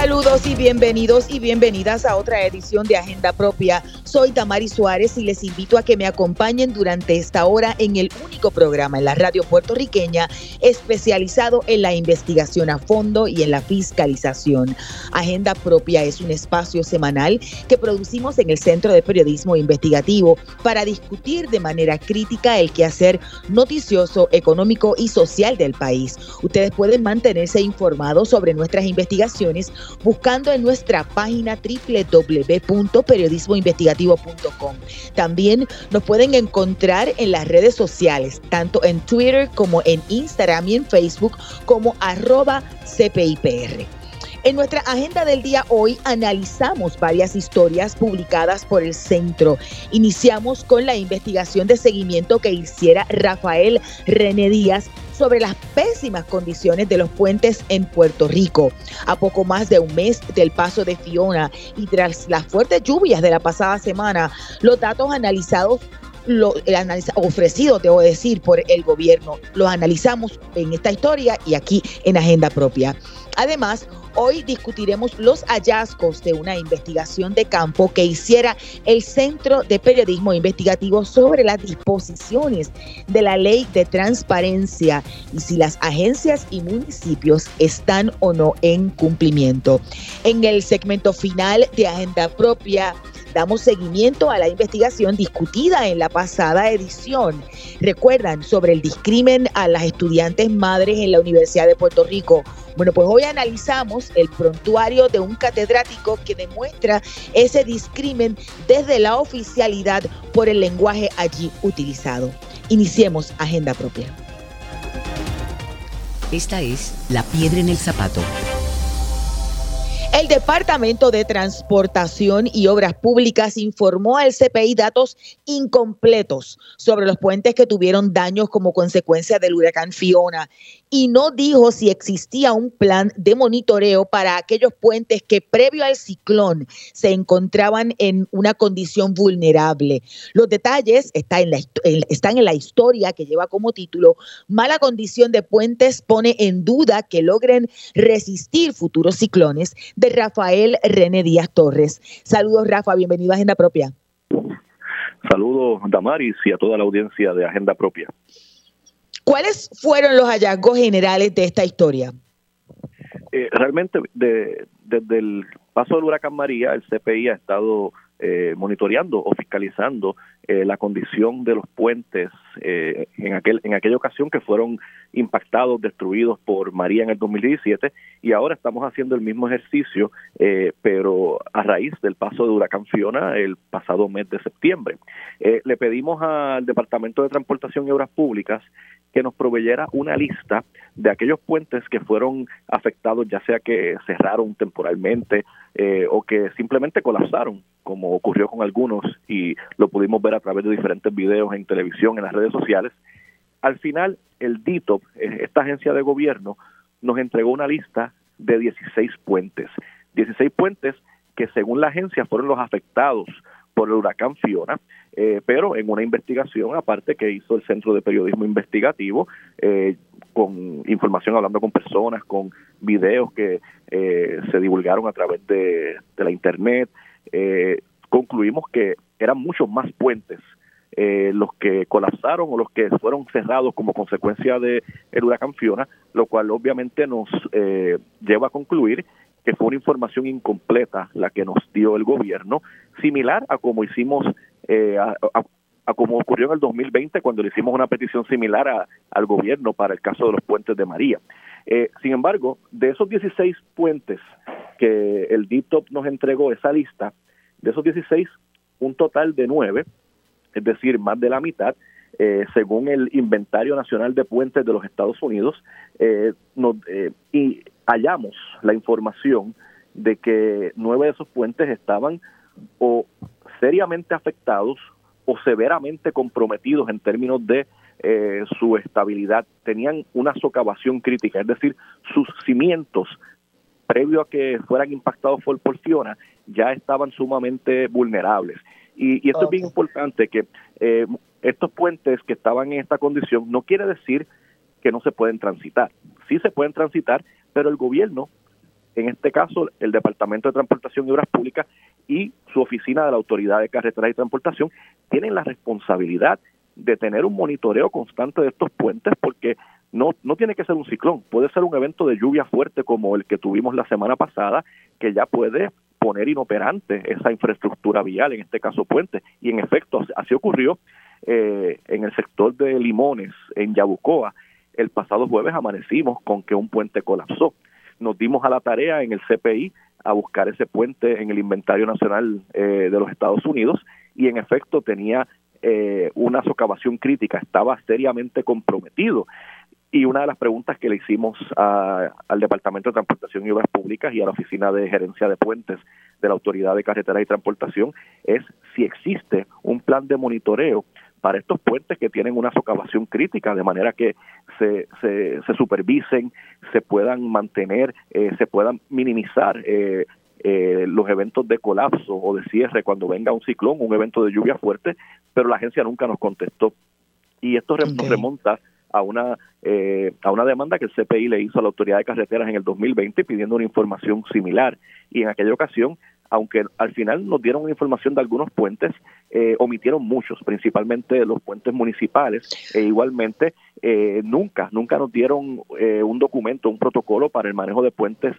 Saludos y bienvenidos y bienvenidas a otra edición de Agenda Propia. Soy Tamari Suárez y les invito a que me acompañen durante esta hora en el único programa en la radio puertorriqueña especializado en la investigación a fondo y en la fiscalización. Agenda Propia es un espacio semanal que producimos en el Centro de Periodismo Investigativo para discutir de manera crítica el quehacer noticioso, económico y social del país. Ustedes pueden mantenerse informados sobre nuestras investigaciones buscando en nuestra página www.periodismoinvestigativo.com. También nos pueden encontrar en las redes sociales, tanto en Twitter como en Instagram y en Facebook como arroba CPIPR. En nuestra agenda del día hoy analizamos varias historias publicadas por el centro. Iniciamos con la investigación de seguimiento que hiciera Rafael René Díaz sobre las pésimas condiciones de los puentes en Puerto Rico. A poco más de un mes del paso de Fiona y tras las fuertes lluvias de la pasada semana, los datos analizados lo, ofrecidos, debo decir, por el gobierno. Los analizamos en esta historia y aquí en Agenda Propia. Además, hoy discutiremos los hallazgos de una investigación de campo que hiciera el Centro de Periodismo Investigativo sobre las disposiciones de la ley de transparencia y si las agencias y municipios están o no en cumplimiento. En el segmento final de Agenda Propia, damos seguimiento a la investigación discutida en la pasada edición. Recuerdan sobre el discrimen a las estudiantes madres en la Universidad de Puerto Rico. Bueno, pues hoy analizamos el prontuario de un catedrático que demuestra ese discrimen desde la oficialidad por el lenguaje allí utilizado. Iniciemos Agenda Propia. Esta es La Piedra en el Zapato el Departamento de Transportación y Obras Públicas informó al CPI datos incompletos sobre los puentes que tuvieron daños como consecuencia del huracán Fiona y no dijo si existía un plan de monitoreo para aquellos puentes que previo al ciclón se encontraban en una condición vulnerable. Los detalles están en la, historia que lleva como título Mala condición de puentes pone en duda que logren resistir futuros ciclones de Rafael René Díaz Torres. Saludos Rafa, bienvenido a Agenda Propia. Saludos Damaris y a toda la audiencia de Agenda Propia. ¿Cuáles fueron los hallazgos generales de esta historia? Eh, realmente, desde el paso del huracán María, el CPI ha estado eh, monitoreando o fiscalizando eh, la condición de los puentes eh, en aquel en aquella ocasión que fueron impactados, destruidos por María en el 2017 y ahora estamos haciendo el mismo ejercicio, pero a raíz del paso de huracán Fiona el pasado mes de septiembre. le pedimos al Departamento de Transportación y Obras Públicas que nos proveyera una lista de aquellos puentes que fueron afectados, ya sea que cerraron temporalmente eh, o que simplemente colapsaron, como ocurrió con algunos y lo pudimos ver a través de diferentes videos en televisión, en las redes sociales. Al final, el DITOP, eh, esta agencia de gobierno, nos entregó una lista de 16 puentes. 16 puentes que según la agencia fueron los afectados por el huracán Fiona, eh, pero en una investigación aparte que hizo el Centro de Periodismo Investigativo, eh, con información hablando con personas, con videos que eh, se divulgaron a través de, la Internet, concluimos que eran muchos más puentes los que colapsaron o los que fueron cerrados como consecuencia de el huracán Fiona, lo cual obviamente nos lleva a concluir que fue una información incompleta la que nos dio el gobierno, similar a como hicimos, eh, a, como ocurrió en el 2020 cuando le hicimos una petición similar al gobierno para el caso de los puentes de María. Eh, sin embargo, de esos 16 puentes que el DITOP nos entregó esa lista, de esos 16, un total de 9, es decir, más de la mitad, eh, según el Inventario Nacional de Puentes de los Estados Unidos, eh, y hallamos la información de que nueve de esos puentes estaban o seriamente afectados o severamente comprometidos en términos de eh, su estabilidad. Tenían una socavación crítica, es decir, sus cimientos previo a que fueran impactados por, por Fiona, ya estaban sumamente vulnerables. Y, esto es bien importante, que eh, estos puentes que estaban en esta condición no quiere decir que no se pueden transitar. Sí se pueden transitar, pero el gobierno, en este caso el Departamento de Transportación y Obras Públicas y su oficina de la Autoridad de Carreteras y Transportación, tienen la responsabilidad de tener un monitoreo constante de estos puentes porque no, no tiene que ser un ciclón, puede ser un evento de lluvia fuerte como el que tuvimos la semana pasada, que ya puede poner inoperante esa infraestructura vial, en este caso puente. Y en efecto, así ocurrió eh, en el sector de Limones, en Yabucoa. El pasado jueves amanecimos con que un puente colapsó. Nos dimos a la tarea en el CPI a buscar ese puente en el inventario nacional eh, de los Estados Unidos y en efecto tenía eh, una socavación crítica, estaba seriamente comprometido. Y una de las preguntas que le hicimos al Departamento de Transportación y Obras Públicas y a la Oficina de Gerencia de Puentes de la Autoridad de Carreteras y Transportación es si existe un plan de monitoreo para estos puentes que tienen una socavación crítica, de manera que se, se, supervisen, se puedan mantener, eh, se puedan minimizar eh, eh, los eventos de colapso o de cierre cuando venga un ciclón, un evento de lluvia fuerte, pero la agencia nunca nos contestó. Y esto nos remonta a una eh, a una demanda que el CPI le hizo a la Autoridad de Carreteras en el 2020 pidiendo una información similar. Y en aquella ocasión aunque al final nos dieron información de algunos puentes, eh, omitieron muchos, principalmente los puentes municipales, e igualmente eh, nunca, nunca nos dieron un documento, un protocolo para el manejo de puentes,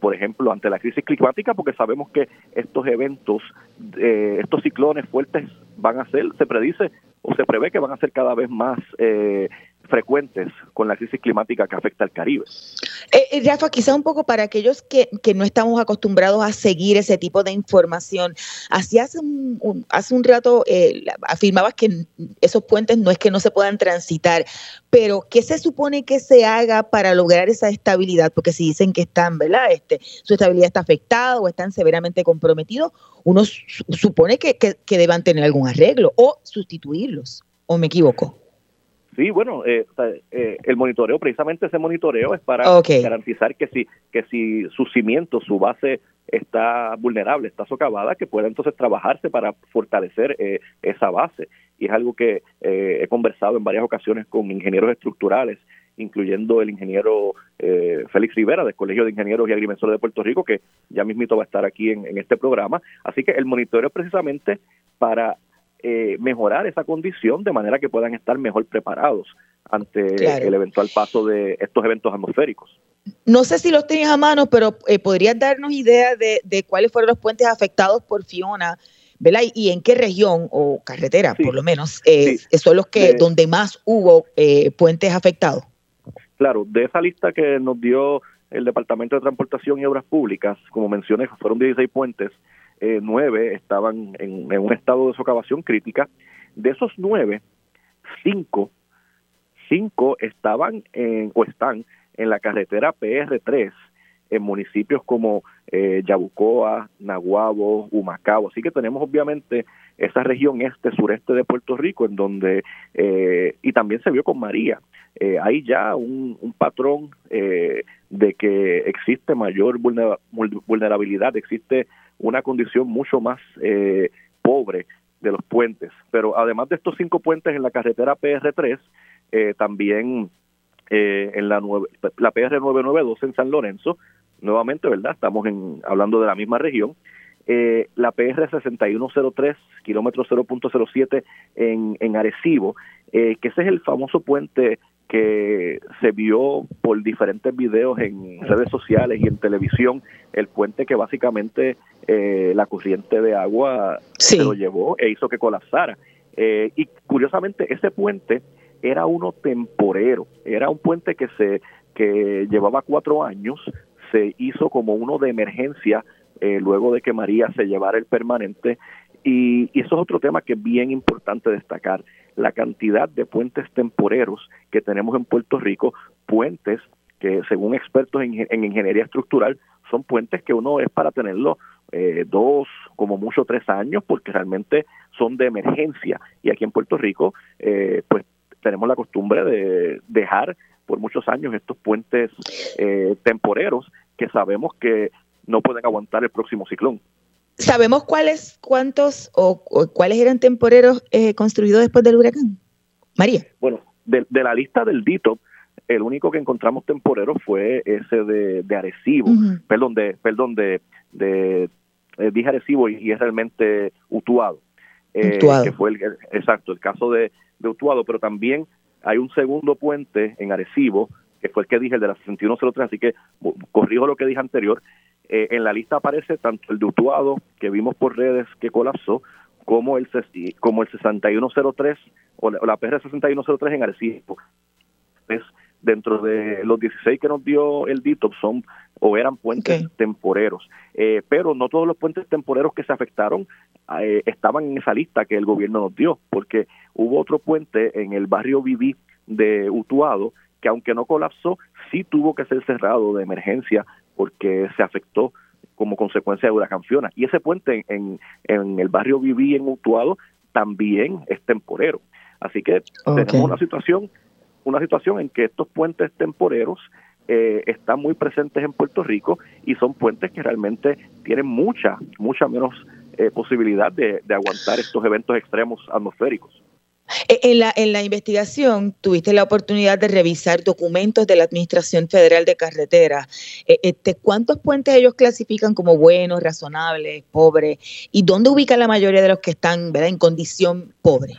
por ejemplo, ante la crisis climática, porque sabemos que estos eventos, estos ciclones fuertes van a ser, se predice o se prevé que van a ser cada vez más eh, frecuentes con la crisis climática que afecta al Caribe. Eh, eh, Rafa, quizá un poco para aquellos que, no estamos acostumbrados a seguir ese tipo de información, así hace un, hace un rato eh, afirmabas que esos puentes no es que no se puedan transitar, pero ¿qué se supone que se haga para lograr esa estabilidad? Porque si dicen que están, ¿verdad? Este, su estabilidad está afectada o están severamente comprometidos, uno supone que, que, que deban tener algún arreglo o sustituirlos, ¿o me equivoco? Sí, bueno, eh, eh, el monitoreo, precisamente ese monitoreo es para garantizar que si, que si su cimiento, su base está vulnerable, está socavada, que pueda entonces trabajarse para fortalecer eh, esa base. Y es algo que he conversado en varias ocasiones con ingenieros estructurales, incluyendo el ingeniero Félix Rivera del Colegio de Ingenieros y Agrimensores de Puerto Rico, que ya mismito va a estar aquí en, en este programa. Así que el monitoreo precisamente para eh, mejorar esa condición de manera que puedan estar mejor preparados ante el eventual paso de estos eventos atmosféricos. No sé si los tienes a mano, pero eh, podrías darnos idea de, cuáles fueron los puentes afectados por Fiona, ¿verdad? Y, en qué región o carretera, por lo menos, eh, son los que donde más hubo eh, puentes afectados. Claro, de esa lista que nos dio el Departamento de Transportación y Obras Públicas, como mencioné, fueron 16 puentes eh, nueve estaban en, un estado de socavación crítica. De esos nueve, cinco, cinco estaban en, o están en la carretera PR3 en municipios como eh, Yabucoa, Naguabo, Humacao. Así que tenemos obviamente esa región este, sureste de Puerto Rico, en donde, eh, y también se vio con María, eh, hay ya un, un patrón eh, de que existe mayor vulnerabilidad, existe una condición mucho más eh, pobre de los puentes. Pero además de estos cinco puentes en la carretera PR3, eh, también eh, en la, la PR 992 en San Lorenzo, nuevamente, ¿verdad? Estamos en, hablando de la misma región. la PR 6103, kilómetro 0.07 en, en Arecibo, que ese es el famoso puente que se vio por diferentes videos en redes sociales y en televisión, el puente que básicamente eh, la corriente de agua se lo llevó e hizo que colapsara. Eh, y curiosamente ese puente era uno temporero, era un puente que se que llevaba cuatro años, se hizo como uno de emergencia eh, luego de que María se llevara el permanente y, y, eso es otro tema que es bien importante destacar la cantidad de puentes temporeros que tenemos en Puerto Rico, puentes que según expertos en, ingeniería estructural son puentes que uno es para tenerlo eh, dos, como mucho tres años, porque realmente son de emergencia. Y aquí en Puerto Rico, eh, pues tenemos la costumbre de dejar por muchos años estos puentes eh, temporeros que sabemos que no pueden aguantar el próximo ciclón. ¿Sabemos cuáles, cuántos o, cuáles eran temporeros eh, construidos después del huracán? María. Bueno, de, la lista del DITO, el único que encontramos temporero fue ese de, de Arecibo, perdón, de, perdón, de, de eh, dije Arecibo y, es realmente Utuado. Eh, que fue el, exacto, el caso de, de Utuado, pero también hay un segundo puente en Arecibo, que fue el que dije, el de la 6103, así que corrijo lo que dije anterior. Eh, en la lista aparece tanto el de Utuado, que vimos por redes que colapsó, como el, como el 6103 o la, la PR 6103 en Arecibo. Es dentro de los 16 que nos dio el DITOP son o eran puentes temporeros. Eh, pero no todos los puentes temporeros que se afectaron eh, estaban en esa lista que el gobierno nos dio, porque hubo otro puente en el barrio Viví de Utuado que aunque no colapsó, sí tuvo que ser cerrado de emergencia porque se afectó como consecuencia de huracán Fiona. Y ese puente en, en el barrio Viví en Utuado también es temporero. Así que tenemos una situación una situación en que estos puentes temporeros eh, están muy presentes en Puerto Rico y son puentes que realmente tienen mucha, mucha menos eh, posibilidad de, aguantar estos eventos extremos atmosféricos. E, en la, en la investigación tuviste la oportunidad de revisar documentos de la Administración Federal de Carreteras. Este, ¿Cuántos puentes ellos clasifican como buenos, razonables, pobres? ¿Y dónde ubican la mayoría de los que están ¿verdad? en condición pobre?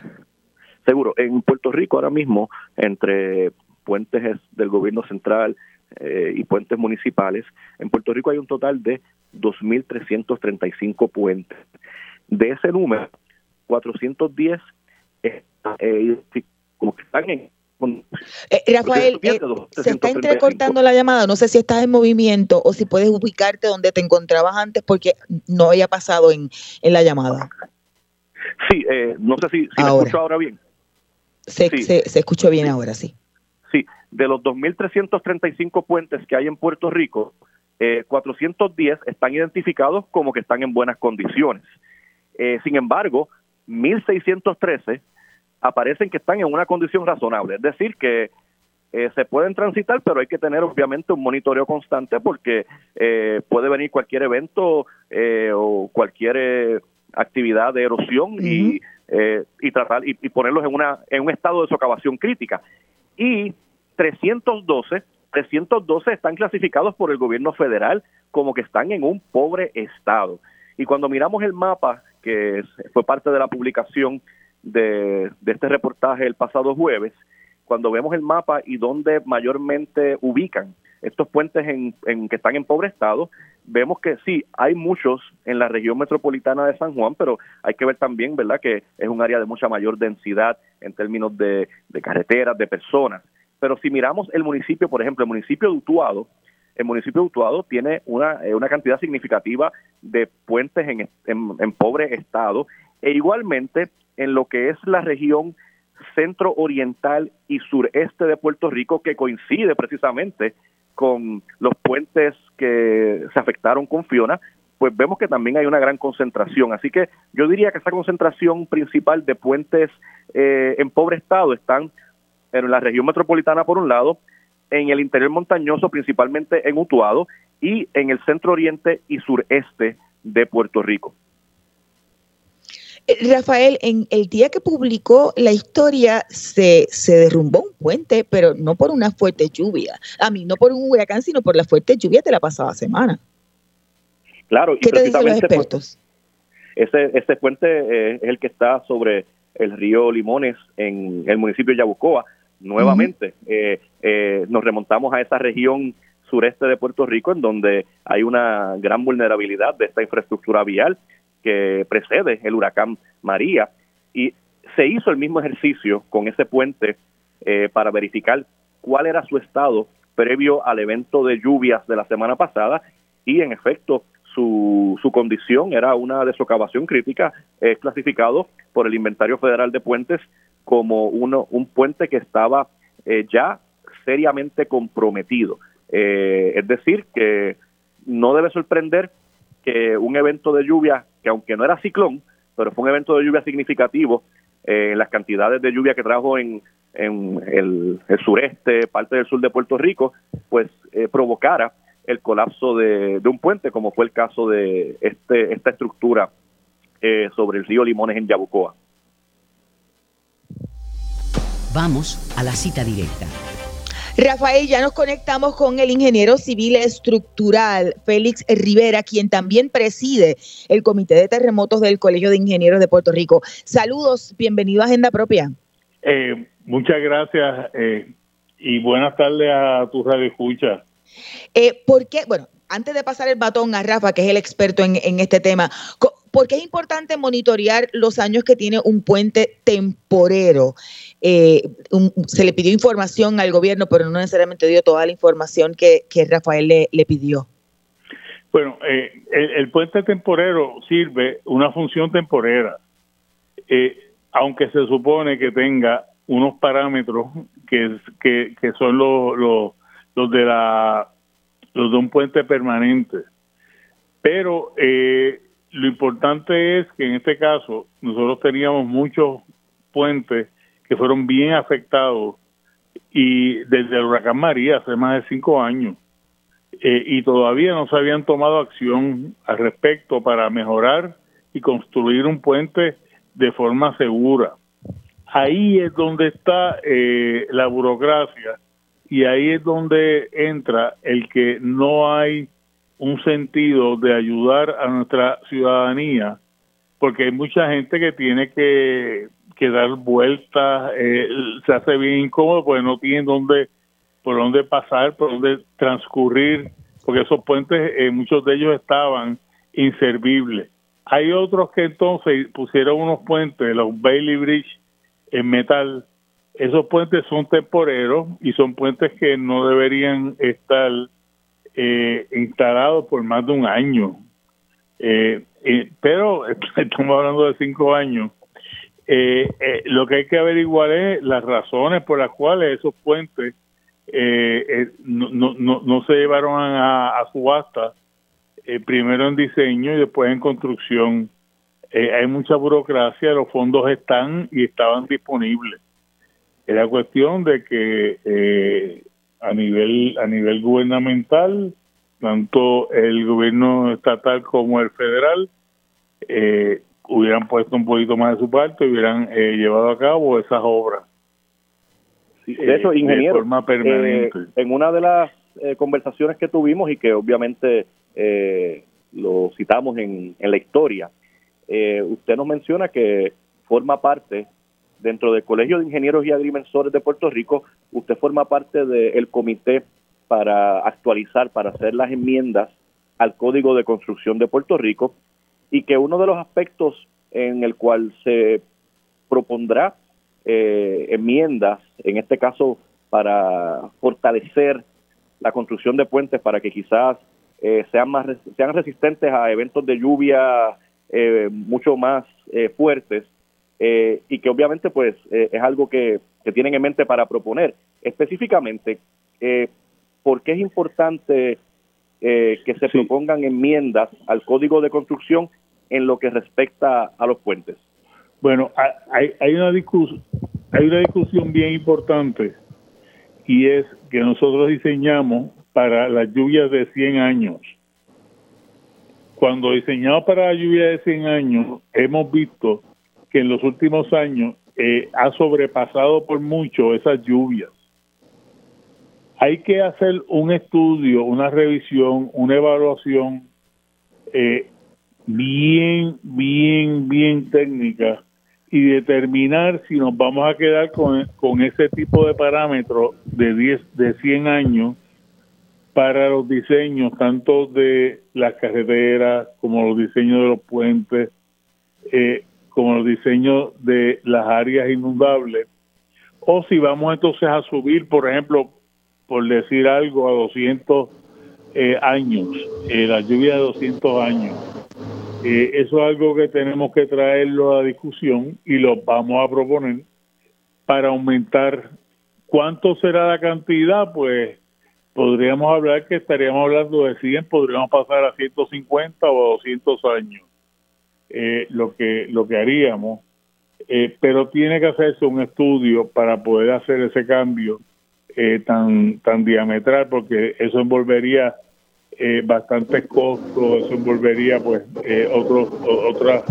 Seguro, en Puerto Rico ahora mismo, entre puentes del gobierno central eh, y puentes municipales, en Puerto Rico hay un total de 2.335 puentes. De ese número, 410 eh, como que están en eh, Rafael, se está entrecortando la llamada. No sé si estás en movimiento o si puedes ubicarte donde te encontrabas antes porque no había pasado en, la llamada. Sí, no sé si, si me escucho ahora bien. Se, se, escuchó bien ahora, sí. Sí, de los 2.335 puentes que hay en Puerto Rico, eh, 410 están identificados como que están en buenas condiciones. Eh, sin embargo, 1.613 aparecen que están en una condición razonable, es decir, que eh, se pueden transitar, pero hay que tener obviamente un monitoreo constante porque eh, puede venir cualquier evento o cualquier actividad de erosión y eh, y tratar y, ponerlos en una en un estado de socavación crítica. Y 312 312 están clasificados por el gobierno federal como que están en un pobre estado. Y cuando miramos el mapa que fue parte de la publicación de, de este reportaje el pasado jueves cuando vemos el mapa y donde mayormente ubican estos puentes en, en, que están en pobre estado, vemos que sí, hay muchos en la región metropolitana de San Juan, pero hay que ver también, ¿verdad?, que es un área de mucha mayor densidad en términos de, carreteras, de personas. Pero si miramos el municipio, por ejemplo, el municipio de Utuado, el municipio de Utuado tiene una, eh, una cantidad significativa de puentes en, en pobre estado e igualmente en lo que es la región centro oriental y sureste de Puerto Rico que coincide precisamente con los puentes que se afectaron con Fiona, pues vemos que también hay una gran concentración. Así que yo diría que esa concentración principal de puentes eh, en pobre estado están en la región metropolitana por un lado, en el interior montañoso, principalmente en Utuado, y en el centro oriente y sureste de Puerto Rico. Eh, Rafael, en el día que publicó la historia se, se derrumbó un puente, pero no por una fuerte lluvia. A mí, no por un huracán, sino por la fuerte lluvia de la pasada semana. Claro, ¿qué te dicen los expertos? ese, ese puente eh, es el que está sobre el río Limones en el municipio de Yabucoa. Nuevamente, eh, nos remontamos a esa región sureste de Puerto Rico, en donde hay una gran vulnerabilidad de esta infraestructura vial que precede el huracán María y se hizo el mismo ejercicio con ese puente eh, para verificar cuál era su estado previo al evento de lluvias de la semana pasada y en efecto su, su condición era una desocavación crítica, es clasificado por el Inventario Federal de Puentes como uno, un puente que estaba eh, ya seriamente comprometido. Eh, es decir, que no debe sorprender que un evento de lluvia que aunque no era ciclón, pero fue un evento de lluvia significativo eh, en las cantidades de lluvia que trajo en, el, sureste, parte del sur de Puerto Rico, pues eh, provocara el colapso de, un puente, como fue el caso de este esta estructura eh, sobre el río Limones en Yabucoa. Vamos a la cita directa. Rafael, ya nos conectamos con el ingeniero civil estructural Félix Rivera, quien también preside el Comité de Terremotos del Colegio de Ingenieros de Puerto Rico. Saludos, bienvenido a Agenda Propia. Eh, muchas gracias eh, y buenas tardes a tu radio escucha. Eh, ¿Por qué? Bueno, antes de pasar el batón a Rafa, que es el experto en, en este tema, ¿Por qué es importante monitorear los años que tiene un puente temporero? Eh, se le pidió información al gobierno, pero no necesariamente dio toda la información que, Rafael le, pidió. Bueno, eh, el, puente temporero sirve una función temporera, eh, aunque se supone que tenga unos parámetros que, que, son los, los, los, de la los de un puente permanente. Pero eh, lo importante es que en este caso nosotros teníamos muchos puentes que fueron bien afectados y desde el huracán María hace más de cinco años eh, y todavía no se habían tomado acción al respecto para mejorar y construir un puente de forma segura. Ahí es donde está eh, la burocracia y ahí es donde entra el que no hay un sentido de ayudar a nuestra ciudadanía, porque hay mucha gente que tiene que, dar vueltas, eh, se hace bien incómodo porque no tienen dónde, por dónde pasar, por dónde transcurrir, porque esos puentes, eh, muchos de ellos estaban inservibles. Hay otros que entonces pusieron unos puentes, los Bailey Bridge en metal. Esos puentes son temporeros y son puentes que no deberían estar eh, instalado por más de un año. Eh, pero estamos hablando de cinco años. Eh, eh, lo que hay que averiguar es las razones por las cuales esos puentes no, no, no, se llevaron a, a subasta, primero en diseño y después en construcción. hay mucha burocracia, los fondos están y estaban disponibles. Era cuestión de que a nivel a nivel gubernamental tanto el gobierno estatal como el federal eh, hubieran puesto un poquito más de su parte y hubieran eh, llevado a cabo esas obras de hecho ingeniero de forma permanente. Eh, en una de las conversaciones que tuvimos y que obviamente lo citamos en, en la historia usted nos menciona que forma parte dentro del Colegio de Ingenieros y Agrimensores de Puerto Rico, usted forma parte del comité para actualizar, para hacer las enmiendas al Código de Construcción de Puerto Rico y que uno de los aspectos en el cual se propondrá eh, enmiendas, en este caso para fortalecer la construcción de puentes para que quizás eh, sean más sean resistentes a eventos de lluvia eh, mucho más fuertes eh, y que obviamente pues eh, es algo que, tienen en mente para proponer. Específicamente, eh, ¿por qué es importante eh, que se propongan enmiendas al Código de Construcción en lo que respecta a los puentes? Bueno, hay, hay, una, hay una discusión bien importante y es que nosotros diseñamos para las lluvias de 100 años. Cuando diseñamos para la lluvia de 100 años, hemos visto que en los últimos años eh, ha sobrepasado por mucho esas lluvias. Hay que hacer un estudio, una revisión, una evaluación eh, bien, bien, bien técnica y determinar si nos vamos a quedar con, con ese tipo de parámetros de 10, de 100 años para los diseños tanto de las carreteras como los diseños de los puentes, eh, como los diseños de las áreas inundables, o si vamos entonces a subir, por ejemplo, por decir algo, a 200 eh, años, eh, la lluvia de 200 años. Eh, eso es algo que tenemos que traerlo a discusión y lo vamos a proponer para aumentar. ¿Cuánto será la cantidad? Pues podríamos hablar que estaríamos hablando de 100, podríamos pasar a 150 o a 200 años lo que lo que haríamos pero tiene que hacerse un estudio para poder hacer ese cambio eh, tan tan diametral porque eso envolvería eh, bastantes costos, eso envolvería pues eh, otros, otras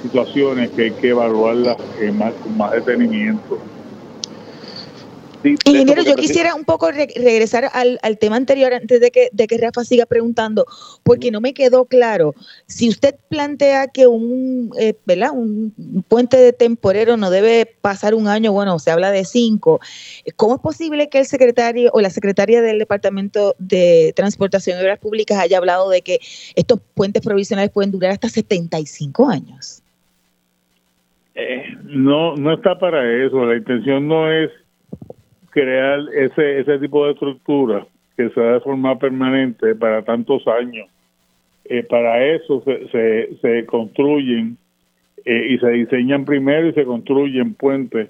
situaciones que hay que evaluarlas eh, más, con más detenimiento. Ingeniero, yo quisiera un poco regresar al, tema anterior antes de que, de que Rafa siga preguntando, porque no me quedó claro. Si usted plantea que un, eh, ¿verdad? un puente de temporero no debe pasar un año, bueno, se habla de cinco, ¿cómo es posible que el secretario o la secretaria del Departamento de Transportación y Obras Públicas haya hablado de que estos puentes provisionales pueden durar hasta 75 años? Eh, no, no está para eso. La intención no es crear ese, ese tipo de estructura que sea de forma permanente para tantos años. Eh, para eso se, se, construyen eh, y se diseñan primero y se construyen puentes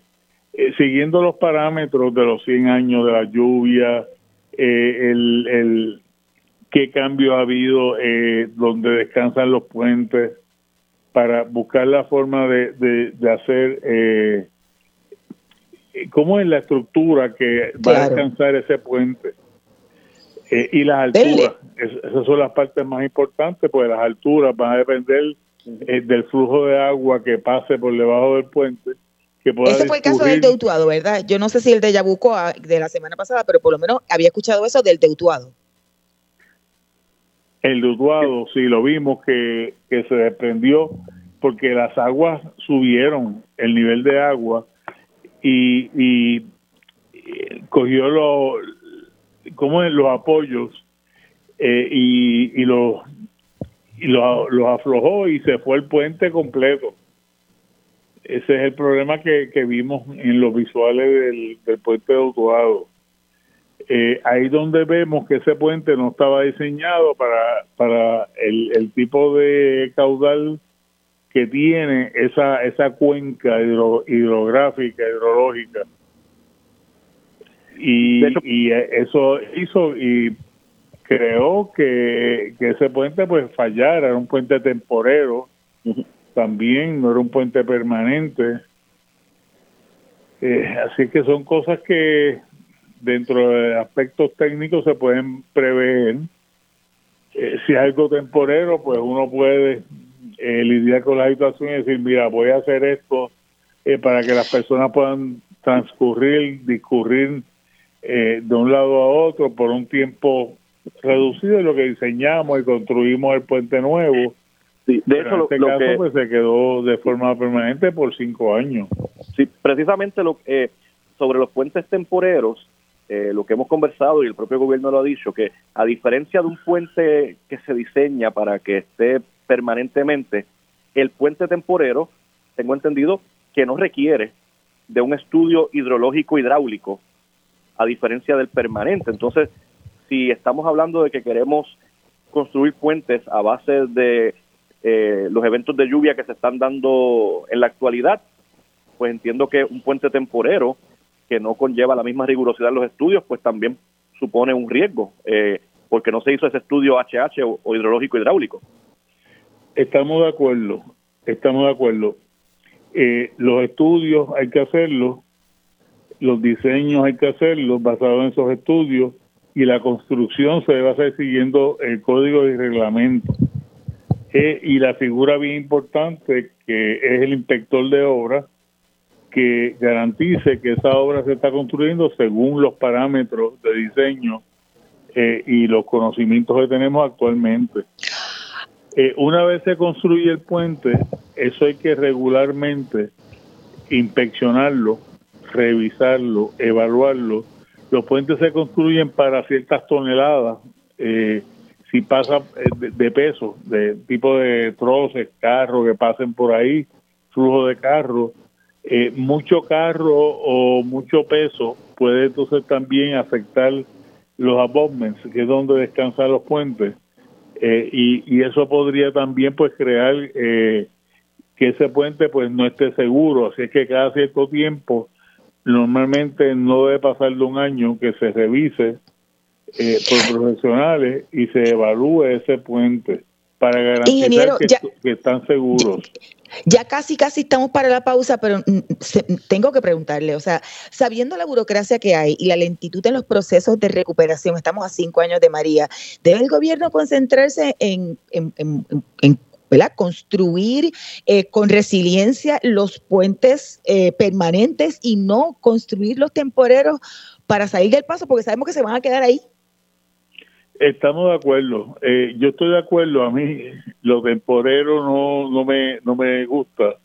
eh, siguiendo los parámetros de los 100 años de la lluvia, el, el qué cambio ha habido donde descansan los puentes para buscar la forma de, de, de hacer cómo es la estructura que va a alcanzar ese puente. Eh, y las alturas, esas son las partes más importantes, pues las alturas van a depender eh, del flujo de agua que pase por debajo del puente. Que Ese fue el caso del Teutuado, ¿verdad? Yo no sé si el de Yabucoa de la semana pasada, pero por lo menos había escuchado eso del Teutuado. El Teutuado, sí, lo vimos que, que se desprendió porque las aguas subieron, el nivel de agua y, y cogió los, como los apoyos eh, y, y los y los aflojó y se fue el puente completo. Ese es el problema que, vimos en los visuales del, puente de Utuado. Eh, ahí donde vemos que ese puente no estaba diseñado para, para el tipo de caudal que tiene esa, esa cuenca hidrográfica, hidrológica. Y, y eso hizo y creó que, ese puente pues fallara, era un puente temporero, también no era un puente permanente. Eh, así que son cosas que dentro de aspectos técnicos se pueden prever. Eh, si es algo temporero, pues uno puede eh, lidiar con la situación y decir, mira, voy a hacer esto eh, para que las personas puedan transcurrir, discurrir eh, de un lado a otro por un tiempo reducido, lo que diseñamos y construimos el puente nuevo. Sí, de hecho, en este caso pues, se quedó de forma permanente por cinco años. Sí, precisamente lo, eh, sobre los puentes temporeros, eh, lo que hemos conversado y el propio gobierno lo ha dicho, que a diferencia de un puente que se diseña para que esté permanentemente, el puente temporero, tengo entendido que no requiere de un estudio hidrológico hidráulico, a diferencia del permanente. Entonces, si estamos hablando de que queremos construir puentes a base de eh, los eventos de lluvia que se están dando en la actualidad, pues entiendo que un puente temporero que no conlleva la misma rigurosidad en los estudios, pues también supone un riesgo, eh, porque no se hizo ese estudio HH o, hidrológico hidráulico. Estamos de acuerdo, estamos de acuerdo. Eh, los estudios hay que hacerlos, los diseños hay que hacerlos basados en esos estudios y la construcción se debe hacer siguiendo el código y reglamento. Eh, y la figura bien importante que es el inspector de obra que garantice que esa obra se está construyendo según los parámetros de diseño eh, y los conocimientos que tenemos actualmente. Eh, una vez se construye el puente, eso hay que regularmente inspeccionarlo, revisarlo, evaluarlo. Los puentes se construyen para ciertas toneladas, eh, si pasa de, de, peso, de tipo de troces, carros que pasen por ahí, flujo de carros, eh, mucho carro o mucho peso puede entonces también afectar los abutments, que es donde descansan los puentes, eh, y, eso podría también pues crear eh, que ese puente pues no esté seguro, así es que cada cierto tiempo, normalmente no debe pasar de un año que se revise por profesionales y se evalúe ese puente para garantizar que, están seguros. Ya casi, casi estamos para la pausa, pero mm, tengo que preguntarle, o sea, sabiendo la burocracia que hay y la lentitud en los procesos de recuperación, estamos a cinco años de María, ¿debe el gobierno concentrarse en, construir eh, con resiliencia los puentes eh, permanentes y no construir los temporeros para salir del paso, porque sabemos que se van a quedar ahí? Estamos de acuerdo. Eh, yo estoy de acuerdo. A mí lo temporero no, no, me, no me gusta.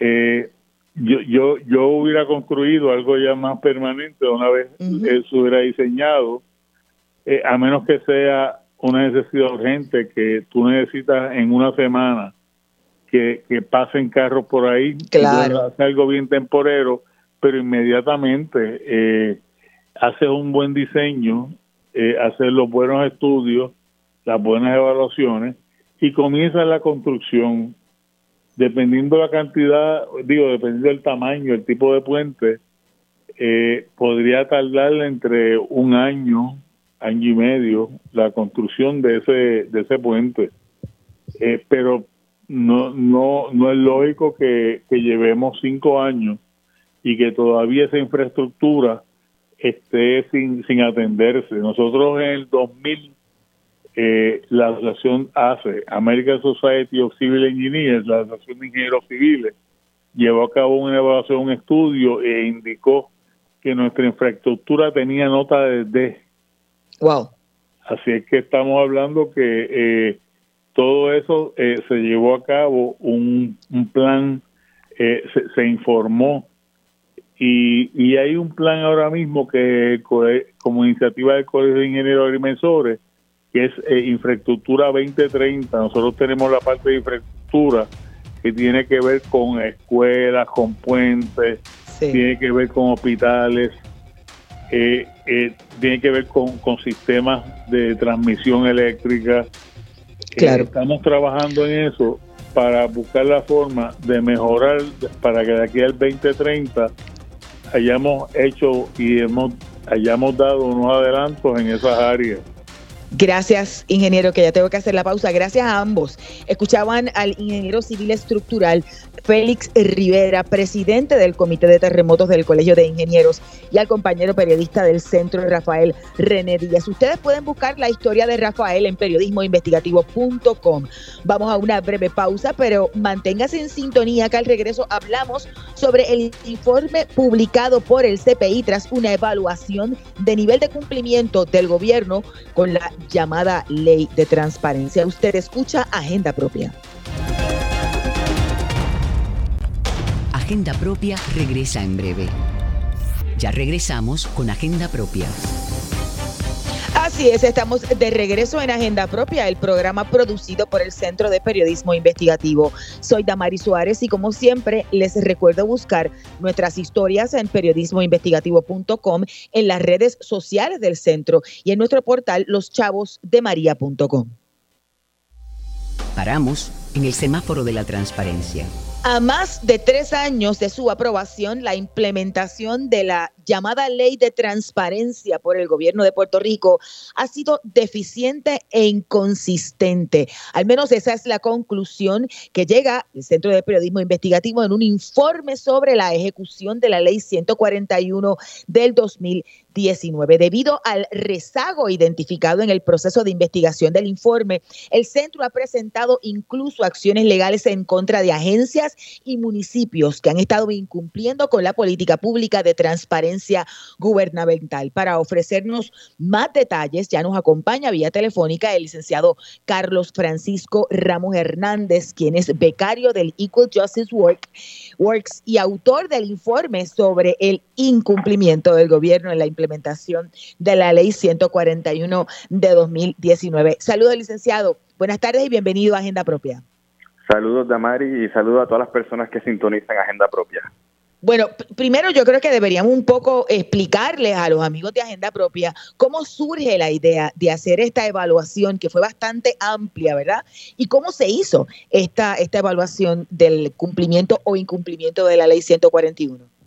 Eh, yo, yo, yo hubiera construido algo ya más permanente una vez eso hubiera diseñado, eh, a menos que sea una necesidad urgente que tú necesitas en una semana que, que pasen carros por ahí. Claro. Hace algo bien temporero, pero inmediatamente eh, haces un buen diseño eh, hacer los buenos estudios, las buenas evaluaciones y comienza la construcción. Dependiendo la cantidad, digo, dependiendo del tamaño, el tipo de puente, eh, podría tardar entre un año, año y medio, la construcción de ese, de ese puente. Eh, pero no, no, no es lógico que, que llevemos cinco años y que todavía esa infraestructura esté sin, sin atenderse. Nosotros en el 2000, eh, la asociación ACE, American Society of Civil Engineers, la asociación de ingenieros civiles, llevó a cabo una evaluación, un estudio e indicó que nuestra infraestructura tenía nota de D. Wow. Así es que estamos hablando que eh, todo eso eh, se llevó a cabo, un, un plan, se, se informó y, y hay un plan ahora mismo que como iniciativa del Colegio de Ingenieros Agrimensores, que es eh, Infraestructura 2030. Nosotros tenemos la parte de infraestructura que tiene que ver con escuelas, con puentes, tiene que ver con hospitales, eh, eh, tiene que ver con, con sistemas de transmisión eléctrica. Claro. estamos trabajando en eso para buscar la forma de mejorar para que de aquí al 2030 hayamos hecho y hemos hayamos dado unos adelantos en esas áreas. Gracias, ingeniero, que ya tengo que hacer la pausa. Gracias a ambos. Escuchaban al ingeniero civil estructural Félix Rivera, presidente del Comité de Terremotos del Colegio de Ingenieros, y al compañero periodista del Centro, Rafael René Díaz. Ustedes pueden buscar la historia de Rafael en periodismoinvestigativo.com. Vamos a una breve pausa, pero manténgase en sintonía que al regreso hablamos sobre el informe publicado por el CPI tras una evaluación de nivel de cumplimiento del gobierno con la llamada ley de transparencia. Usted escucha Agenda Propia. Agenda Propia regresa en breve. Ya regresamos con Agenda Propia. Así es, estamos de regreso en Agenda Propia, el programa producido por el Centro de Periodismo Investigativo. Soy Damari Suárez y como siempre les recuerdo buscar nuestras historias en periodismoinvestigativo.com, en las redes sociales del centro y en nuestro portal loschavosdemaria.com. Paramos en el semáforo de la transparencia a más de tres años de su aprobación, la implementación de la llamada ley de transparencia por el gobierno de Puerto Rico ha sido deficiente e inconsistente. Al menos esa es la conclusión que llega el Centro de Periodismo Investigativo en un informe sobre la ejecución de la ley 141 del 2000 Debido al rezago identificado en el proceso de investigación del informe, el centro ha presentado incluso acciones legales en contra de agencias y municipios que han estado incumpliendo con la política pública de transparencia gubernamental. Para ofrecernos más detalles, ya nos acompaña vía telefónica el licenciado Carlos Francisco Ramos Hernández, quien es becario del Equal Justice Works y autor del informe sobre el incumplimiento del gobierno en la implementación de la ley 141 de 2019. Saludos, licenciado. Buenas tardes y bienvenido a Agenda Propia. Saludos, Damari, y saludos a todas las personas que sintonizan Agenda Propia. Bueno, primero yo creo que deberíamos un poco explicarles a los amigos de Agenda Propia cómo surge la idea de hacer esta evaluación que fue bastante amplia, ¿verdad? Y cómo se hizo esta, esta evaluación del cumplimiento o incumplimiento de la ley 141.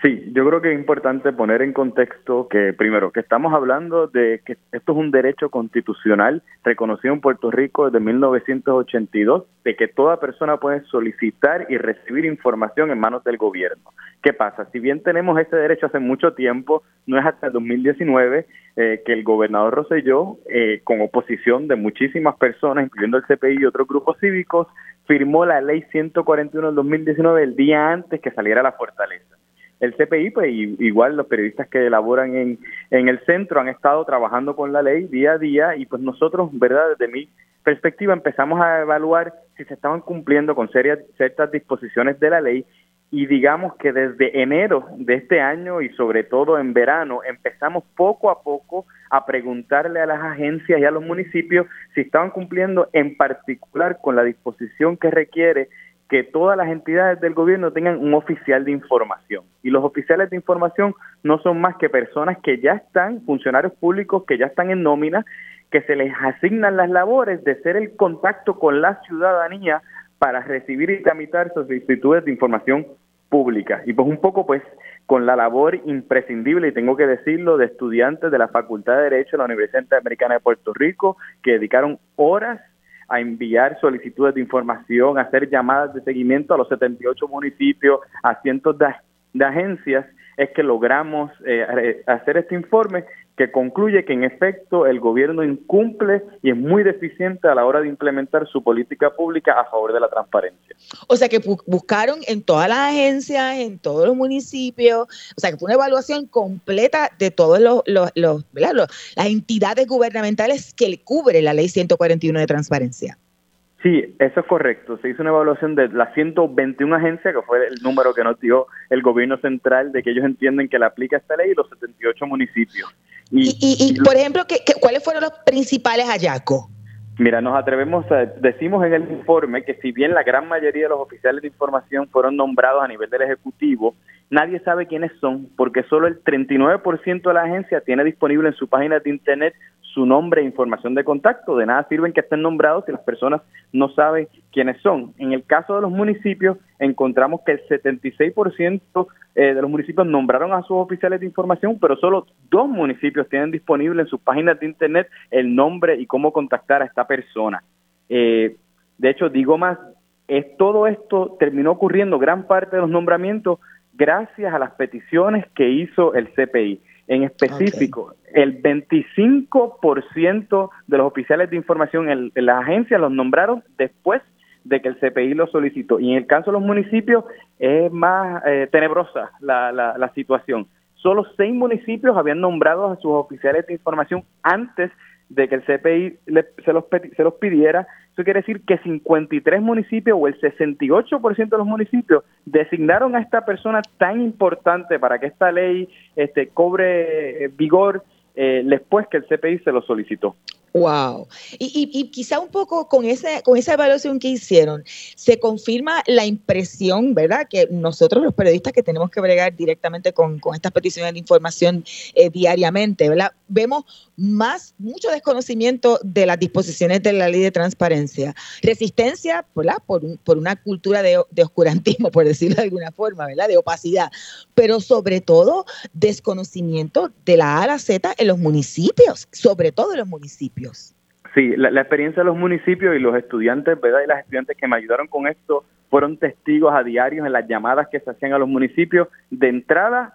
Sí, yo creo que es importante poner en contexto que, primero, que estamos hablando de que esto es un derecho constitucional reconocido en Puerto Rico desde 1982, de que toda persona puede solicitar y recibir información en manos del gobierno. ¿Qué pasa? Si bien tenemos ese derecho hace mucho tiempo, no es hasta el 2019 eh, que el gobernador Rosselló, eh, con oposición de muchísimas personas, incluyendo el CPI y otros grupos cívicos, firmó la ley 141 del 2019 el día antes que saliera la fortaleza el CPI, pues igual los periodistas que elaboran en, en el centro han estado trabajando con la ley día a día y pues nosotros, ¿verdad? Desde mi perspectiva empezamos a evaluar si se estaban cumpliendo con serias, ciertas disposiciones de la ley y digamos que desde enero de este año y sobre todo en verano empezamos poco a poco a preguntarle a las agencias y a los municipios si estaban cumpliendo en particular con la disposición que requiere que todas las entidades del gobierno tengan un oficial de información. Y los oficiales de información no son más que personas que ya están, funcionarios públicos que ya están en nómina, que se les asignan las labores de ser el contacto con la ciudadanía para recibir y tramitar solicitudes de información pública. Y pues un poco pues con la labor imprescindible, y tengo que decirlo, de estudiantes de la Facultad de Derecho de la Universidad Interamericana de Puerto Rico, que dedicaron horas a enviar solicitudes de información, a hacer llamadas de seguimiento a los 78 municipios, a cientos de, agencias, es que logramos eh, hacer este informe que concluye que en efecto el gobierno incumple y es muy deficiente a la hora de implementar su política pública a favor de la transparencia. O sea que buscaron en todas las agencias, en todos los municipios, o sea que fue una evaluación completa de todas los, los, las entidades gubernamentales que le cubre la ley 141 de transparencia. Sí, eso es correcto. Se hizo una evaluación de las 121 agencias, que fue el número que nos dio el gobierno central, de que ellos entienden que le aplica esta ley, y los 78 municipios. Y, y, por ejemplo, ¿qué, cuáles fueron los principales hallazgos? Mira, nos atrevemos a, decimos en el informe que si bien la gran mayoría de los oficiales de información fueron nombrados a nivel del Ejecutivo, nadie sabe quiénes son, porque solo el 39% de la agencia tiene disponible en su página de Internet su nombre e información de contacto. De nada sirven que estén nombrados si las personas no saben quiénes son. En el caso de los municipios, encontramos que el 76% eh, de los municipios nombraron a sus oficiales de información, pero solo dos municipios tienen disponible en sus páginas de Internet el nombre y cómo contactar a esta persona. Eh, de hecho, digo más, es, todo esto terminó ocurriendo, gran parte de los nombramientos gracias a las peticiones que hizo el CPI. En específico, el 25% de los oficiales de información en, la agencia los nombraron después de que el CPI lo solicitó. Y en el caso de los municipios es más eh, tenebrosa la, la, situación. Solo seis municipios habían nombrado a sus oficiales de información antes de que el CPI se, los, se los pidiera eso quiere decir que 53 municipios o el 68% de los municipios designaron a esta persona tan importante para que esta ley este, cobre eh, vigor eh, después que el CPI se lo solicitó. Wow. Y, y, quizá un poco con, ese, con esa evaluación que hicieron, se confirma la impresión, ¿verdad? Que nosotros los periodistas que tenemos que bregar directamente con, estas peticiones de información eh, diariamente, ¿verdad? Vemos más, mucho desconocimiento de las disposiciones de la ley de transparencia, resistencia. Por, por una cultura de, oscurantismo, por decirlo de alguna forma, ¿verdad? De opacidad, pero sobre todo desconocimiento de la A a la Z en los municipios, sobre todo en los municipios. Sí, la, experiencia de los municipios y los estudiantes, ¿verdad? Y las estudiantes que me ayudaron con esto fueron testigos a diarios en las llamadas que se hacían a los municipios. De entrada,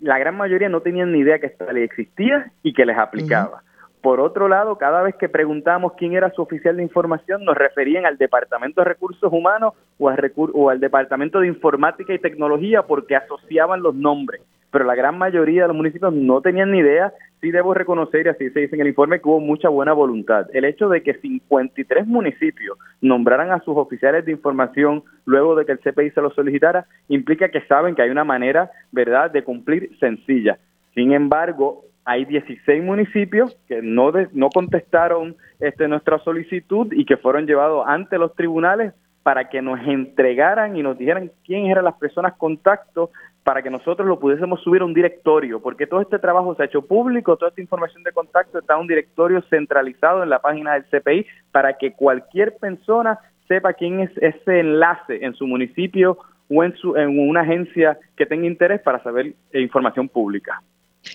la gran mayoría no tenían ni idea que esta ley existía y que les aplicaba. Por otro lado, cada vez que preguntamos quién era su oficial de información, nos referían al Departamento de Recursos Humanos o al, o al Departamento de Informática y Tecnología porque asociaban los nombres. Pero la gran mayoría de los municipios no tenían ni idea sí debo reconocer, y así se dice en el informe, que hubo mucha buena voluntad. El hecho de que 53 municipios nombraran a sus oficiales de información luego de que el CPI se lo solicitara, implica que saben que hay una manera, ¿verdad?, de cumplir sencilla. Sin embargo, hay 16 municipios que no, no contestaron este, nuestra solicitud y que fueron llevados ante los tribunales para que nos entregaran y nos dijeran quién eran las personas contacto para que nosotros lo pudiésemos subir a un directorio, porque todo este trabajo se ha hecho público, toda esta información de contacto está en un directorio centralizado en la página del CPI para que cualquier persona sepa quién es ese enlace en su municipio o en, su, en una agencia que tenga interés para saber información pública.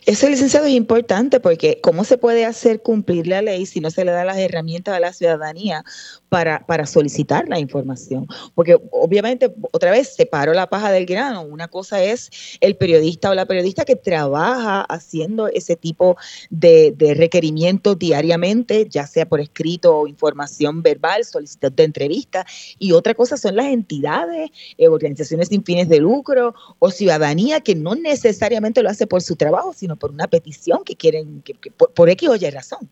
Eso, licenciado, es importante porque ¿cómo se puede hacer cumplir la ley si no se le da las herramientas a la ciudadanía para, para solicitar la información? Porque obviamente, otra vez, separo la paja del grano. Una cosa es el periodista o la periodista que trabaja haciendo ese tipo de, de requerimientos diariamente, ya sea por escrito o información verbal, solicitud de entrevista. Y otra cosa son las entidades, eh, organizaciones sin fines de lucro o ciudadanía que no necesariamente lo hace por su trabajo, sino por una petición que quieren, que, por, X o Y razón.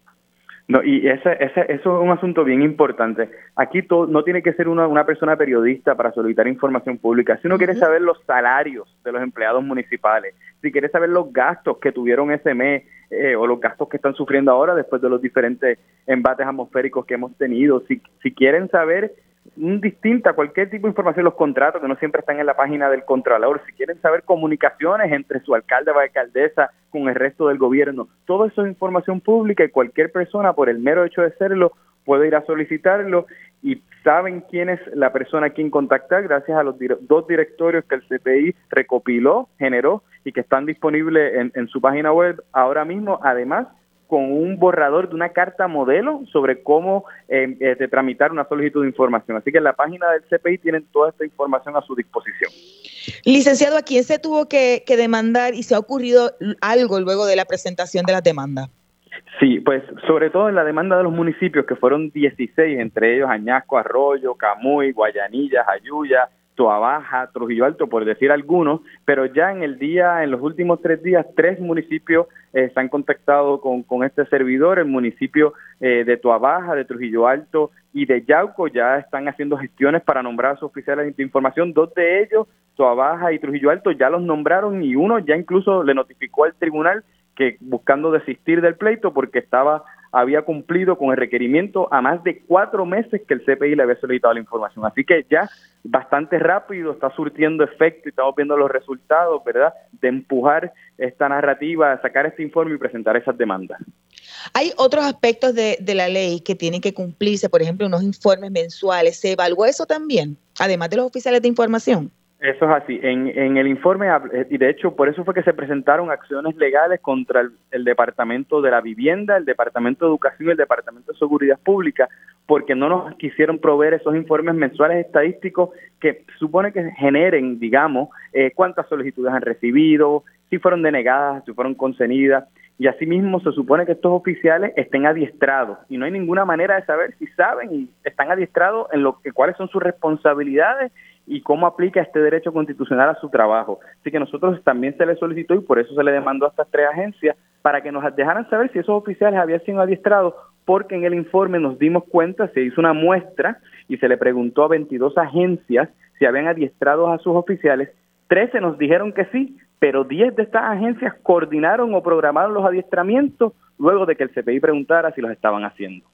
No, y ese, ese, eso es un asunto bien importante. Aquí todo, no tiene que ser una, una persona periodista para solicitar información pública. Si uno quiere saber los salarios de los empleados municipales, si quiere saber los gastos que tuvieron ese mes eh, o los gastos que están sufriendo ahora después de los diferentes embates atmosféricos que hemos tenido, si, si quieren saber distinta. Cualquier tipo de información, los contratos que no siempre están en la página del Contralor, si quieren saber comunicaciones entre su alcalde o alcaldesa con el resto del gobierno, todo eso es información pública y cualquier persona por el mero hecho de serlo puede ir a solicitarlo. Y saben quién es la persona a quien contactar gracias a los dos directorios que el CPI recopiló, generó y que están disponibles en, en su página web ahora mismo. Además, con un borrador de una carta modelo sobre cómo eh, eh, tramitar una solicitud de información. Así que en la página del CPI tienen toda esta información a su disposición. Licenciado, ¿a quién se tuvo que, demandar y se ha ocurrido algo luego de la presentación de la demanda? Sí, pues sobre todo en la demanda de los municipios, que fueron 16, entre ellos Añasco, Arroyo, Camuy, Guayanilla, Ayuya, Baja, Trujillo Alto, por decir algunos, pero ya en el día, en los últimos tres días, tres municipios eh, se han contactado con, con, este servidor, el municipio eh, de Baja, de Trujillo Alto y de Yauco. Ya están haciendo gestiones para nombrar a sus oficiales de información, dos de ellos, Baja y Trujillo Alto, ya los nombraron y uno ya incluso le notificó al tribunal que buscando desistir del pleito porque estaba había cumplido con el requerimiento a más de cuatro meses que el CPI le había solicitado la información. Así que ya bastante rápido está surtiendo efecto y estamos viendo los resultados, ¿verdad?, de empujar esta narrativa, sacar este informe y presentar esas demandas. Hay otros aspectos de, la ley que tienen que cumplirse, por ejemplo, unos informes mensuales. ¿Se evaluó eso también, además de los oficiales de información? Eso es así. En, en el informe, eh, y de hecho por eso fue que se presentaron acciones legales contra el, Departamento de la Vivienda, el Departamento de Educación y el Departamento de Seguridad Pública, porque no nos quisieron proveer esos informes mensuales estadísticos que supone que generen, digamos, eh, cuántas solicitudes han recibido, si fueron denegadas, si fueron concedidas. Y asimismo se supone que estos oficiales estén adiestrados y no hay ninguna manera de saber si saben y están adiestrados en lo que cuáles son sus responsabilidades y cómo aplica este derecho constitucional a su trabajo. Así que nosotros también se le solicitó y por eso se le demandó a estas tres agencias para que nos dejaran saber si esos oficiales habían sido adiestrados, porque en el informe nos dimos cuenta, se hizo una muestra y se le preguntó a 22 agencias si habían adiestrado a sus oficiales. 13 nos dijeron que sí, pero 10 de estas agencias coordinaron o programaron los adiestramientos luego de que el CPI preguntara si los estaban haciendo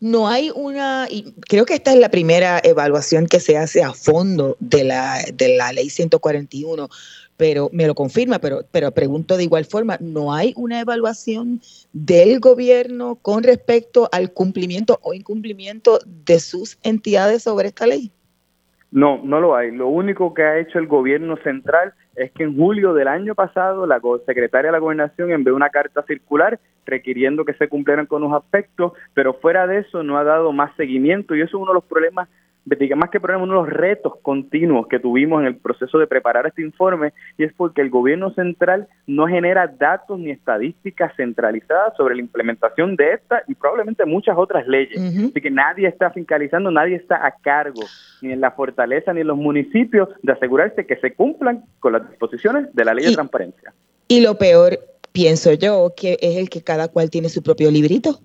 no hay una, y creo que esta es la primera evaluación que se hace a fondo de la, de la ley 141, pero me lo confirma, pero, pero pregunto de igual forma, ¿no hay una evaluación del gobierno con respecto al cumplimiento o incumplimiento de sus entidades sobre esta ley? No, no lo hay. Lo único que ha hecho el gobierno central es que en julio del año pasado la secretaria de la gobernación envió una carta circular requiriendo que se cumplieran con los aspectos, pero fuera de eso no ha dado más seguimiento y eso es uno de los problemas más que problema, uno de los retos continuos que tuvimos en el proceso de preparar este informe, y es porque el gobierno central no genera datos ni estadísticas centralizadas sobre la implementación de esta y probablemente muchas otras leyes. Así que nadie está fiscalizando, nadie está a cargo, ni en la fortaleza ni en los municipios, de asegurarse que se cumplan con las disposiciones de la ley de transparencia. Y lo peor, pienso yo, que es el que cada cual tiene su propio librito.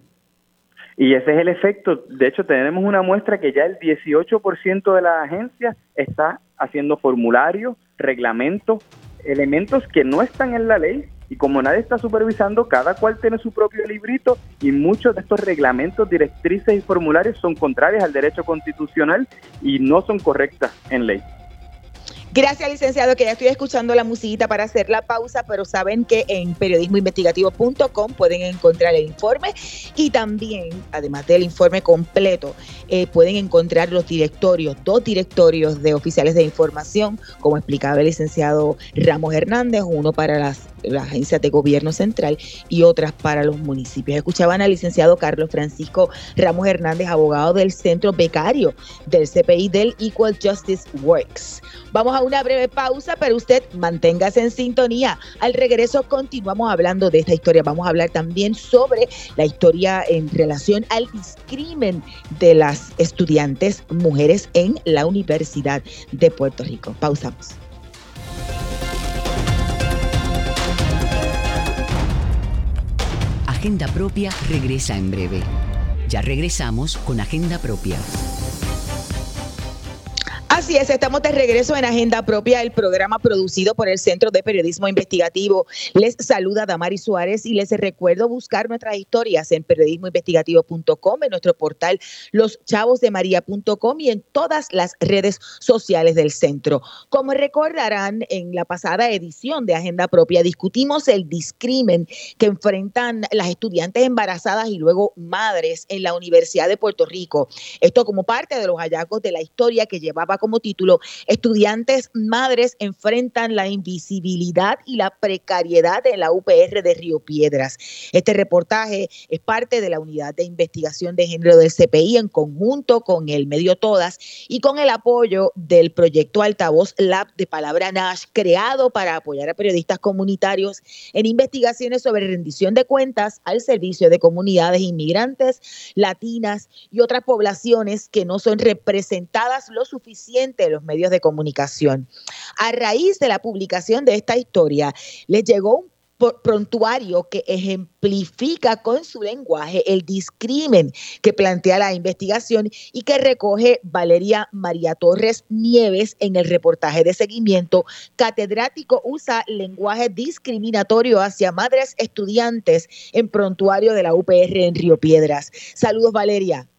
Y ese es el efecto. De hecho, tenemos una muestra que ya el 18% de las agencias está haciendo formularios, reglamentos, elementos que no están en la ley. Y como nadie está supervisando, cada cual tiene su propio librito y muchos de estos reglamentos, directrices y formularios son contrarios al derecho constitucional y no son correctas en ley. Gracias, licenciado, que ya estoy escuchando la musiquita para hacer la pausa, pero saben que en periodismoinvestigativo.com pueden encontrar el informe y también, además del informe completo, eh, pueden encontrar los directorios, dos directorios de oficiales de información, como explicaba el licenciado Ramos Hernández, uno para las las agencias de gobierno central y otras para los municipios. Escuchaban al licenciado Carlos Francisco Ramos Hernández, abogado del Centro Becario del CPI del Equal Justice Works. Vamos a una breve pausa, pero usted manténgase en sintonía. Al regreso continuamos hablando de esta historia. Vamos a hablar también sobre la historia en relación al discrimen de las estudiantes mujeres en la Universidad de Puerto Rico. Pausamos. Agenda Propia regresa en breve. Ya regresamos con Agenda Propia. Así es, estamos de regreso en Agenda Propia, el programa producido por el Centro de Periodismo Investigativo. Les saluda Damari Suárez y les recuerdo buscar nuestras historias en periodismoinvestigativo.com, en nuestro portal loschavosdemaria.com y en todas las redes sociales del centro. Como recordarán, en la pasada edición de Agenda Propia discutimos el discrimen que enfrentan las estudiantes embarazadas y luego madres en la Universidad de Puerto Rico. Esto como parte de los hallazgos de la historia que llevaba como título, estudiantes madres enfrentan la invisibilidad y la precariedad en la UPR de Río Piedras. Este reportaje es parte de la unidad de investigación de género del CPI en conjunto con el medio Todas y con el apoyo del proyecto Altavoz Lab de Palabra Nash, creado para apoyar a periodistas comunitarios en investigaciones sobre rendición de cuentas al servicio de comunidades inmigrantes, latinas y otras poblaciones que no son representadas lo suficiente de los medios de comunicación. A raíz de la publicación de esta historia, les llegó un prontuario que ejemplifica con su lenguaje el discrimen que plantea la investigación y que recoge Valeria María Torres Nieves en el reportaje de seguimiento. Catedrático usa lenguaje discriminatorio hacia madres estudiantes en prontuario de la UPR en Río Piedras. Saludos, Valeria.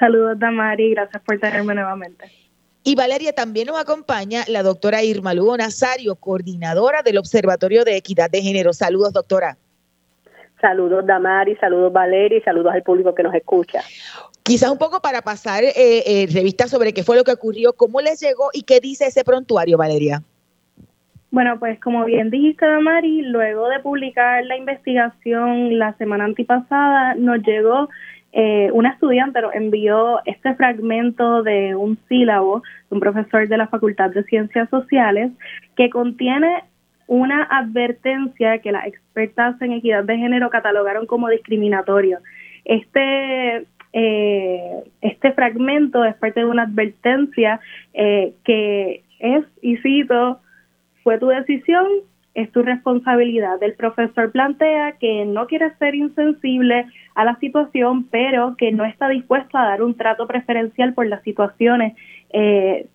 Saludos, Damari, gracias por tenerme nuevamente. Y Valeria, también nos acompaña la doctora Irma Lugo Nazario, coordinadora del Observatorio de Equidad de Género. Saludos, doctora. Saludos, Damari, saludos, Valeria, y saludos al público que nos escucha. Quizás un poco para pasar eh, eh, revista sobre qué fue lo que ocurrió, cómo les llegó y qué dice ese prontuario, Valeria. Bueno, pues como bien dijiste, Damari, luego de publicar la investigación la semana antipasada, nos llegó eh, una estudiante nos envió este fragmento de un sílabo de un profesor de la Facultad de Ciencias Sociales que contiene una advertencia que las expertas en equidad de género catalogaron como discriminatorio. Este, eh, este fragmento es parte de una advertencia eh, que es, y cito, fue tu decisión es tu responsabilidad. El profesor plantea que no quiere ser insensible a la situación, pero que no está dispuesto a dar un trato preferencial por las situaciones eh,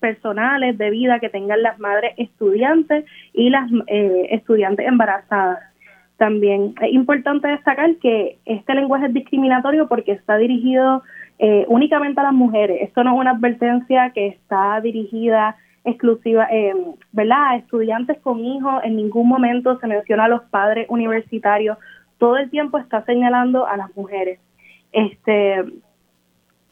personales de vida que tengan las madres estudiantes y las eh, estudiantes embarazadas. También es importante destacar que este lenguaje es discriminatorio porque está dirigido eh, únicamente a las mujeres. Esto no es una advertencia que está dirigida exclusiva, eh, ¿verdad? Estudiantes con hijos, en ningún momento se menciona a los padres universitarios, todo el tiempo está señalando a las mujeres. Este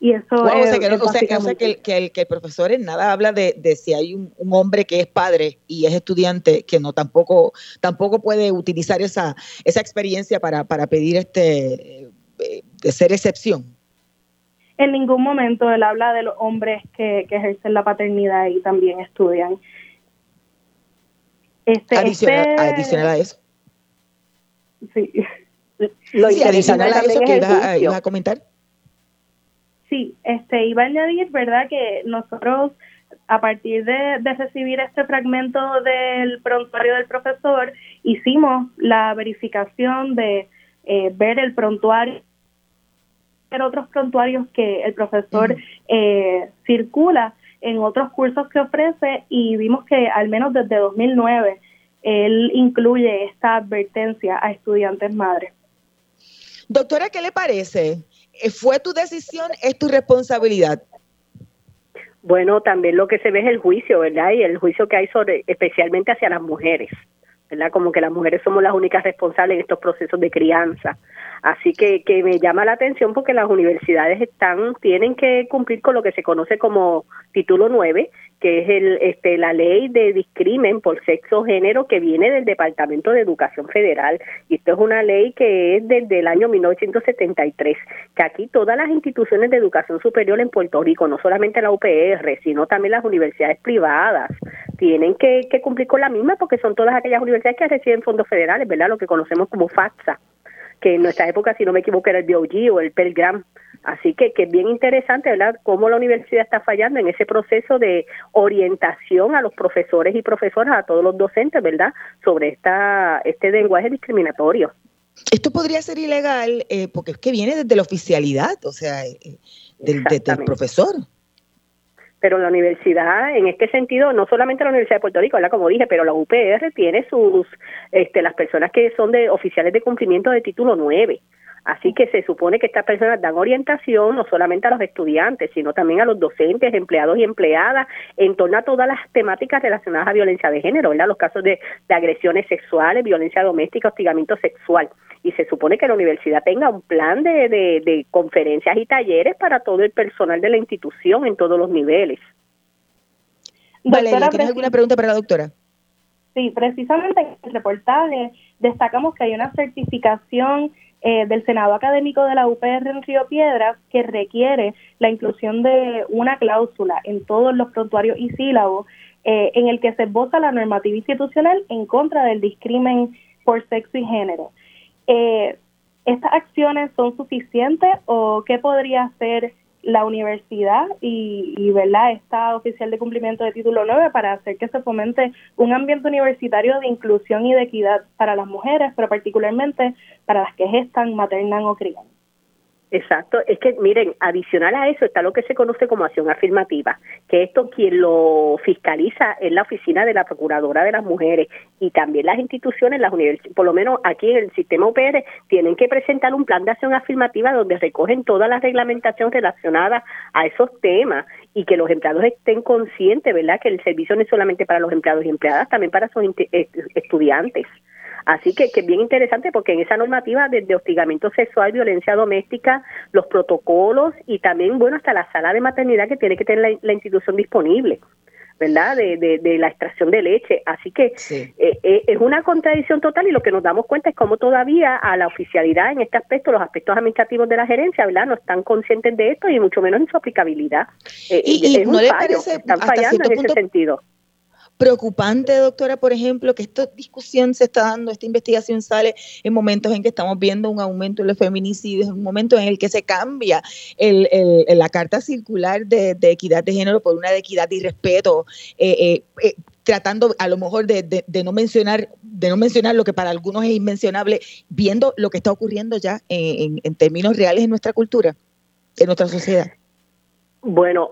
y eso es, o sea, que, el, que, el, profesor en nada habla de, de si hay un, hombre que es padre y es estudiante que no tampoco tampoco puede utilizar esa esa experiencia para, para pedir este eh, de ser excepción en ningún momento él habla de los hombres que, ejercen la paternidad y también estudian. Este, adicional, este a eso. Sí. Lo sí, adicional a eso que ibas a, comentar. Sí, este, iba a añadir, ¿verdad?, que nosotros, a partir de, de recibir este fragmento del prontuario del profesor, hicimos la verificación de eh, ver el prontuario otros prontuarios que el profesor eh, circula en otros cursos que ofrece y vimos que al menos desde 2009 él incluye esta advertencia a estudiantes madres. Doctora, ¿qué le parece? ¿Fue tu decisión? ¿Es tu responsabilidad? Bueno, también lo que se ve es el juicio, ¿verdad? Y el juicio que hay sobre, especialmente hacia las mujeres. ¿verdad? Como que las mujeres somos las únicas responsables en estos procesos de crianza. Así que, que me llama la atención porque las universidades están tienen que cumplir con lo que se conoce como título 9, que es el, este, la ley de discrimen por sexo género que viene del Departamento de Educación Federal. Y esto es una ley que es desde el año 1973, que aquí todas las instituciones de educación superior en Puerto Rico, no solamente la UPR, sino también las universidades privadas, tienen que, que cumplir con la misma porque son todas aquellas universidades que reciben fondos federales, ¿verdad? Lo que conocemos como FAFSA, que en nuestra época, si no me equivoco, era el BOG o el Pell Grant Así que, que es bien interesante, ¿verdad?, cómo la universidad está fallando en ese proceso de orientación a los profesores y profesoras, a todos los docentes, ¿verdad?, sobre esta este lenguaje discriminatorio. Esto podría ser ilegal eh, porque es que viene desde la oficialidad, o sea, eh, del, del profesor pero la universidad en este sentido no solamente la Universidad de Puerto Rico, ¿verdad? como dije, pero la UPR tiene sus este las personas que son de oficiales de cumplimiento de título 9. Así que se supone que estas personas dan orientación no solamente a los estudiantes, sino también a los docentes, empleados y empleadas en torno a todas las temáticas relacionadas a violencia de género, ¿verdad? Los casos de, agresiones sexuales, violencia doméstica, hostigamiento sexual. Y se supone que la universidad tenga un plan de, de conferencias y talleres para todo el personal de la institución en todos los niveles. Valeria, ¿tienes alguna pregunta para la doctora? Sí, precisamente en el reportaje destacamos que hay una certificación eh, del Senado Académico de la UPR en Río Piedras que requiere la inclusión de una cláusula en todos los prontuarios y sílabos eh, en el que se esboza la normativa institucional en contra del discrimen por sexo y género. Eh, ¿Estas acciones son suficientes o qué podría hacer la universidad y, y ¿verdad? esta oficial de cumplimiento de título 9 para hacer que se fomente un ambiente universitario de inclusión y de equidad para las mujeres, pero particularmente para las que gestan, maternan o crían. Exacto, es que miren, adicional a eso está lo que se conoce como acción afirmativa, que esto quien lo fiscaliza es la oficina de la Procuradora de las Mujeres y también las instituciones, las universidades, por lo menos aquí en el sistema UPR, tienen que presentar un plan de acción afirmativa donde recogen toda la reglamentación relacionada a esos temas y que los empleados estén conscientes, ¿verdad? Que el servicio no es solamente para los empleados y empleadas, también para sus estudiantes. Así que, que es bien interesante porque en esa normativa desde hostigamiento sexual, violencia doméstica, los protocolos y también, bueno, hasta la sala de maternidad que tiene que tener la, institución disponible. ¿verdad? De, de, la extracción de leche. Así que eh, eh, es una contradicción total y lo que nos damos cuenta es cómo todavía a la oficialidad en este aspecto, los aspectos administrativos de la gerencia, ¿verdad? No están conscientes de esto y mucho menos en su aplicabilidad. Eh, y, no le parece, están fallando en ese sentido preocupante, doctora, por ejemplo, que esta discusión se está dando, esta investigación sale en momentos en que estamos viendo un aumento de los feminicidios, en un momento en el que se cambia el, la carta circular de, equidad de género por una de equidad y respeto, eh, eh, eh, tratando a lo mejor de, no mencionar de no mencionar lo que para algunos es inmencionable, viendo lo que está ocurriendo ya en, términos reales en nuestra cultura, en nuestra sociedad. Bueno,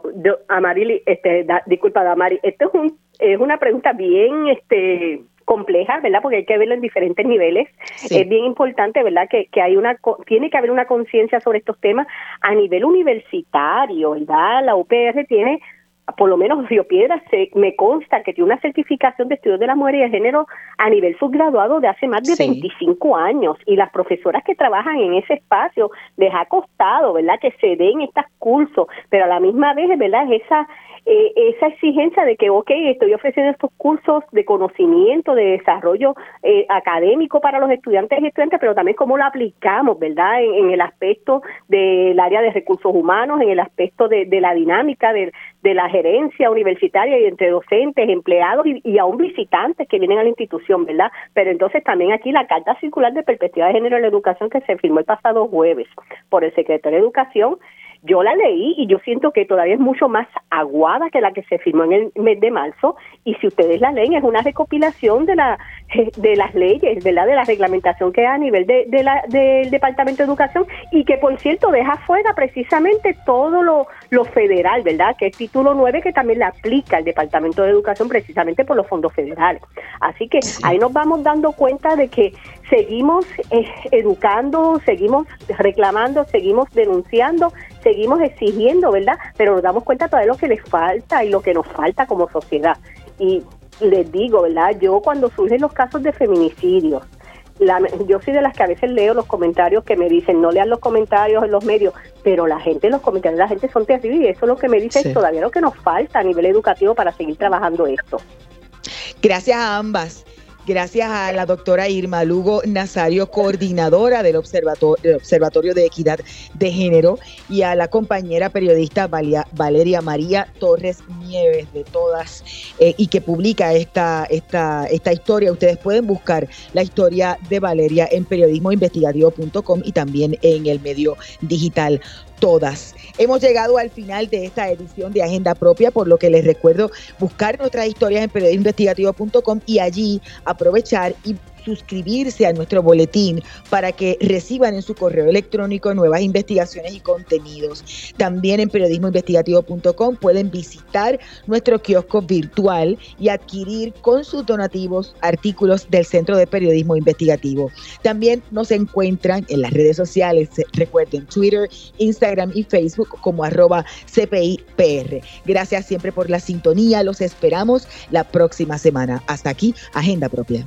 Amarili, este, disculpa, Damari, esto es un es una pregunta bien este compleja, ¿verdad? Porque hay que verlo en diferentes niveles. Es bien importante, ¿verdad? Que, que hay una tiene que haber una conciencia sobre estos temas a nivel universitario, ¿verdad? La UPR tiene por lo menos Río Piedra se, me consta que tiene una certificación de estudios de la mujer y de género a nivel subgraduado de hace más de 25 años y las profesoras que trabajan en ese espacio les ha costado, ¿verdad? Que se den estos cursos, pero a la misma vez, ¿verdad? Esa eh, esa exigencia de que, ok, estoy ofreciendo estos cursos de conocimiento, de desarrollo eh, académico para los estudiantes y estudiantes, pero también cómo lo aplicamos, ¿verdad? En, el aspecto del área de recursos humanos, en el aspecto de, la dinámica de, la gerencia universitaria y entre docentes, empleados y, y aún visitantes que vienen a la institución, ¿verdad? Pero entonces también aquí la Carta Circular de Perspectiva de Género en la Educación que se firmó el pasado jueves por el secretario de Educación yo la leí y yo siento que todavía es mucho más aguada que la que se firmó en el mes de marzo y si ustedes la leen es una recopilación de la de las leyes, ¿verdad? De la reglamentación que hay a nivel de, la, del Departamento de Educación y que por cierto deja fuera precisamente todo lo, lo federal, ¿verdad? Que es título 9 que también le aplica al Departamento de Educación precisamente por los fondos federales. Así que ahí nos vamos dando cuenta de que seguimos eh, educando, seguimos reclamando, seguimos denunciando seguimos exigiendo, ¿verdad? Pero nos damos cuenta todavía de lo que les falta y lo que nos falta como sociedad. Y les digo, ¿verdad? Yo cuando surgen los casos de feminicidios, yo soy de las que a veces leo los comentarios que me dicen, no lean los comentarios en los medios, pero la gente, los comentarios de la gente son terribles y eso es lo que me dice todavía lo que nos falta a nivel educativo para seguir trabajando esto. Gracias a ambas. Gracias a la doctora Irma Lugo Nazario, coordinadora del Observatorio, de Equidad de Género, y a la compañera periodista Valeria María Torres Nieves, de todas, eh, y que publica esta, esta, esta historia. Ustedes pueden buscar la historia de Valeria en periodismoinvestigativo.com y también en el medio digital todas. Hemos llegado al final de esta edición de Agenda Propia, por lo que les recuerdo buscar nuestras historias en periodismoinvestigativo.com y allí aprovechar y suscribirse a nuestro boletín para que reciban en su correo electrónico nuevas investigaciones y contenidos. También en periodismoinvestigativo.com pueden visitar nuestro kiosco virtual y adquirir con sus donativos artículos del Centro de Periodismo Investigativo. También nos encuentran en las redes sociales, recuerden Twitter, Instagram y Facebook como arroba CPIPR. Gracias siempre por la sintonía, los esperamos la próxima semana. Hasta aquí, Agenda Propia.